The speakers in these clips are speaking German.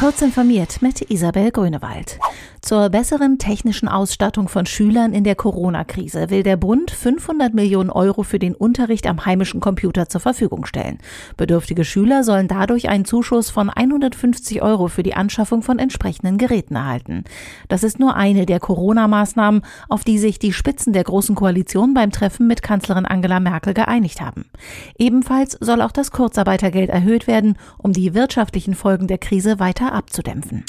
Kurz informiert mit Isabel Grünewald. Zur besseren technischen Ausstattung von Schülern in der Corona-Krise will der Bund 500 Millionen Euro für den Unterricht am heimischen Computer zur Verfügung stellen. Bedürftige Schüler sollen dadurch einen Zuschuss von 150 Euro für die Anschaffung von entsprechenden Geräten erhalten. Das ist nur eine der Corona-Maßnahmen, auf die sich die Spitzen der Großen Koalition beim Treffen mit Kanzlerin Angela Merkel geeinigt haben. Ebenfalls soll auch das Kurzarbeitergeld erhöht werden, um die wirtschaftlichen Folgen der Krise weiter abzudämpfen.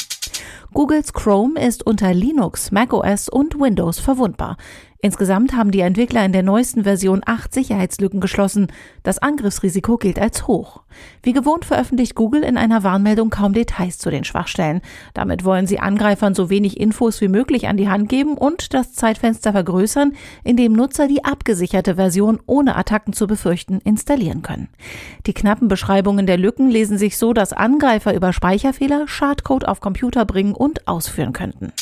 Googles Chrome ist unter Linux, macOS und Windows verwundbar. Insgesamt haben die Entwickler in der neuesten Version acht Sicherheitslücken geschlossen. Das Angriffsrisiko gilt als hoch. Wie gewohnt veröffentlicht Google in einer Warnmeldung kaum Details zu den Schwachstellen. Damit wollen sie Angreifern so wenig Infos wie möglich an die Hand geben und das Zeitfenster vergrößern, in dem Nutzer die abgesicherte Version ohne Attacken zu befürchten installieren können. Die knappen Beschreibungen der Lücken lesen sich so, dass Angreifer über Speicherfehler Schadcode auf Computer bringen und ausführen könnten.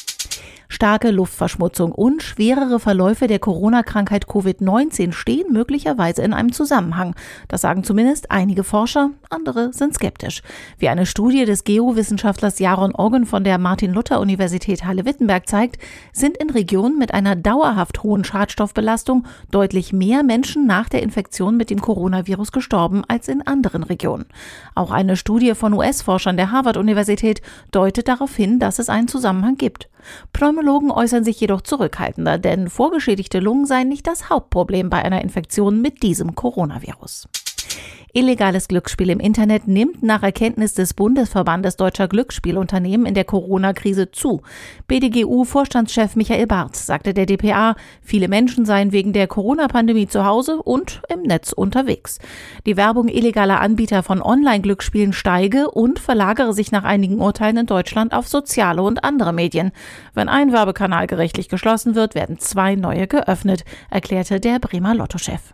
Starke Luftverschmutzung und schwerere Verläufe der Corona-Krankheit Covid-19 stehen möglicherweise in einem Zusammenhang. Das sagen zumindest einige Forscher, andere sind skeptisch. Wie eine Studie des Geowissenschaftlers Jaron Oggen von der Martin-Luther-Universität Halle-Wittenberg zeigt, sind in Regionen mit einer dauerhaft hohen Schadstoffbelastung deutlich mehr Menschen nach der Infektion mit dem Coronavirus gestorben als in anderen Regionen. Auch eine Studie von US-Forschern der Harvard-Universität deutet darauf hin, dass es einen Zusammenhang gibt. Pneumologen äußern sich jedoch zurückhaltender, denn vorgeschädigte Lungen seien nicht das Hauptproblem bei einer Infektion mit diesem Coronavirus. Illegales Glücksspiel im Internet nimmt nach Erkenntnis des Bundesverbandes deutscher Glücksspielunternehmen in der Corona-Krise zu. BDGU-Vorstandschef Michael Barth sagte der DPA, viele Menschen seien wegen der Corona-Pandemie zu Hause und im Netz unterwegs. Die Werbung illegaler Anbieter von Online-Glücksspielen steige und verlagere sich nach einigen Urteilen in Deutschland auf soziale und andere Medien. Wenn ein Werbekanal gerichtlich geschlossen wird, werden zwei neue geöffnet, erklärte der Bremer Lottochef.